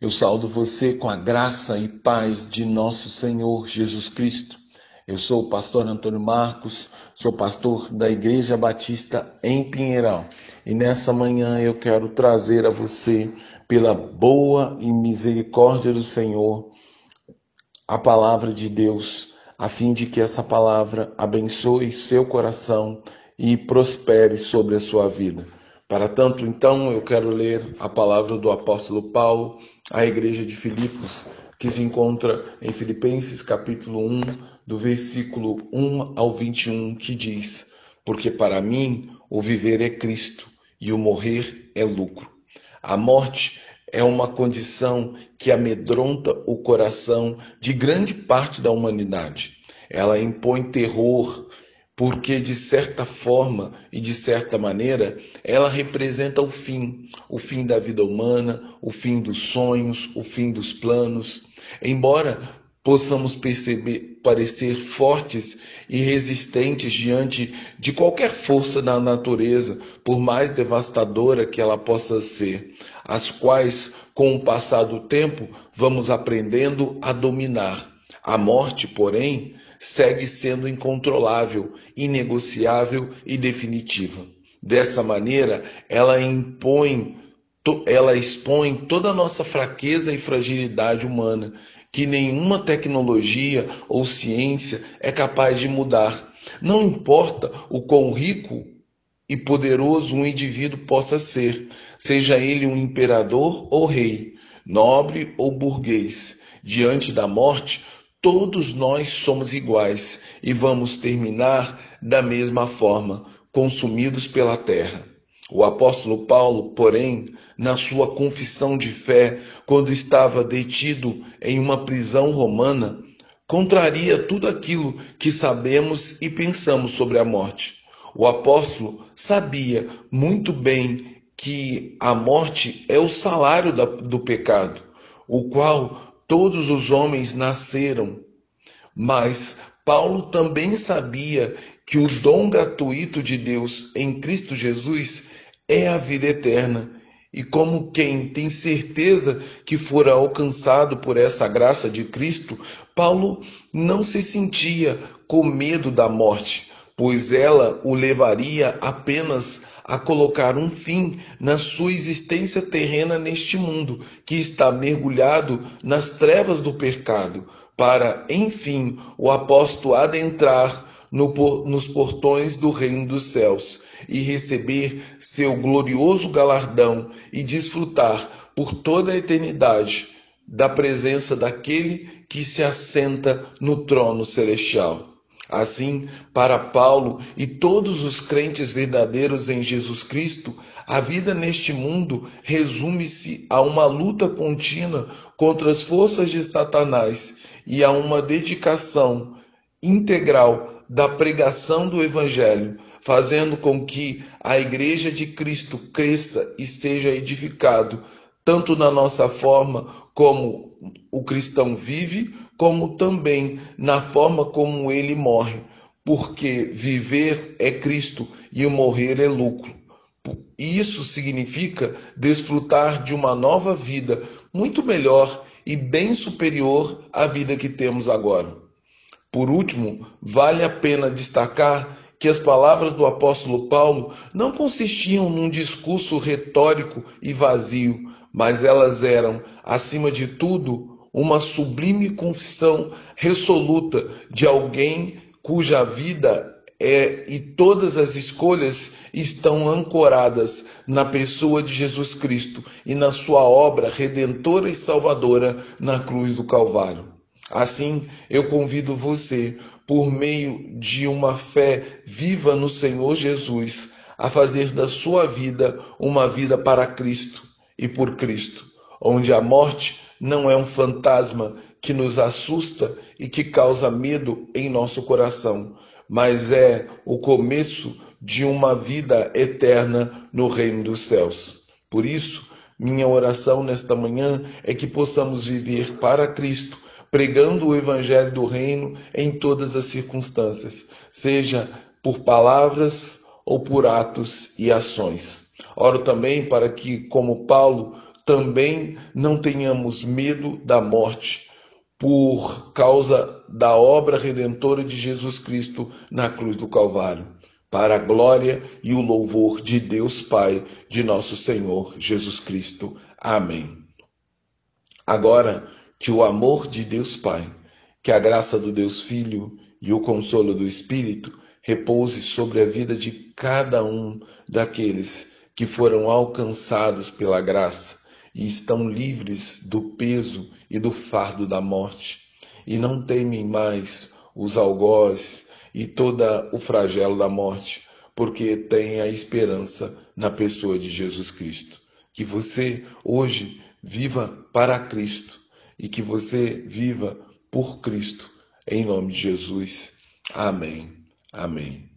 Eu saúdo você com a graça e paz de nosso Senhor Jesus Cristo. Eu sou o pastor Antônio Marcos, sou pastor da Igreja Batista em Pinheiral. E nessa manhã eu quero trazer a você, pela boa e misericórdia do Senhor, a palavra de Deus, a fim de que essa palavra abençoe seu coração e prospere sobre a sua vida. Para tanto, então, eu quero ler a palavra do apóstolo Paulo à igreja de Filipos, que se encontra em Filipenses capítulo 1, do versículo 1 ao 21, que diz: Porque para mim o viver é Cristo e o morrer é lucro. A morte é uma condição que amedronta o coração de grande parte da humanidade. Ela impõe terror, porque de certa forma e de certa maneira ela representa o fim, o fim da vida humana, o fim dos sonhos, o fim dos planos. Embora possamos perceber, parecer fortes e resistentes diante de qualquer força da natureza, por mais devastadora que ela possa ser, as quais, com o passar do tempo, vamos aprendendo a dominar. A morte, porém, segue sendo incontrolável, inegociável e definitiva. Dessa maneira, ela impõe, ela expõe toda a nossa fraqueza e fragilidade humana, que nenhuma tecnologia ou ciência é capaz de mudar. Não importa o quão rico e poderoso um indivíduo possa ser, seja ele um imperador ou rei, nobre ou burguês, diante da morte, Todos nós somos iguais e vamos terminar da mesma forma, consumidos pela terra. O apóstolo Paulo, porém, na sua confissão de fé, quando estava detido em uma prisão romana, contraria tudo aquilo que sabemos e pensamos sobre a morte. O apóstolo sabia muito bem que a morte é o salário do pecado, o qual todos os homens nasceram, mas Paulo também sabia que o dom gratuito de Deus em Cristo Jesus é a vida eterna. E como quem tem certeza que fora alcançado por essa graça de Cristo, Paulo não se sentia com medo da morte, pois ela o levaria apenas a colocar um fim na sua existência terrena neste mundo, que está mergulhado nas trevas do pecado, para, enfim, o apóstolo adentrar no, nos portões do reino dos céus e receber seu glorioso galardão e desfrutar por toda a eternidade da presença daquele que se assenta no trono celestial. Assim, para Paulo e todos os crentes verdadeiros em Jesus Cristo, a vida neste mundo resume-se a uma luta contínua contra as forças de Satanás e a uma dedicação integral da pregação do Evangelho, fazendo com que a Igreja de Cristo cresça e seja edificado, tanto na nossa forma como o cristão vive, como também na forma como ele morre, porque viver é Cristo e o morrer é lucro. Isso significa desfrutar de uma nova vida muito melhor e bem superior à vida que temos agora. Por último, vale a pena destacar que as palavras do apóstolo Paulo não consistiam num discurso retórico e vazio, mas elas eram, acima de tudo, uma sublime confissão resoluta de alguém cuja vida é, e todas as escolhas estão ancoradas na pessoa de Jesus Cristo e na sua obra redentora e salvadora na cruz do Calvário. Assim, eu convido você, por meio de uma fé viva no Senhor Jesus, a fazer da sua vida uma vida para Cristo e por Cristo, onde a morte não é um fantasma que nos assusta e que causa medo em nosso coração, mas é o começo de uma vida eterna no reino dos céus. Por isso, minha oração nesta manhã é que possamos viver para Cristo, pregando o evangelho do reino em todas as circunstâncias, seja por palavras ou por atos e ações. Oro também para que, como Paulo, também não tenhamos medo da morte por causa da obra redentora de Jesus Cristo na cruz do Calvário, para a glória e o louvor de Deus Pai, de nosso Senhor Jesus Cristo. Amém. Agora que o amor de Deus Pai, que a graça do Deus Filho e o consolo do Espírito repouse sobre a vida de cada um daqueles que foram alcançados pela graça e estão livres do peso e do fardo da morte, e não temem mais os algozes e toda o flagelo da morte, porque têm a esperança na pessoa de Jesus Cristo. Que você hoje viva para Cristo e que você viva por Cristo, em nome de Jesus. Amém. Amém.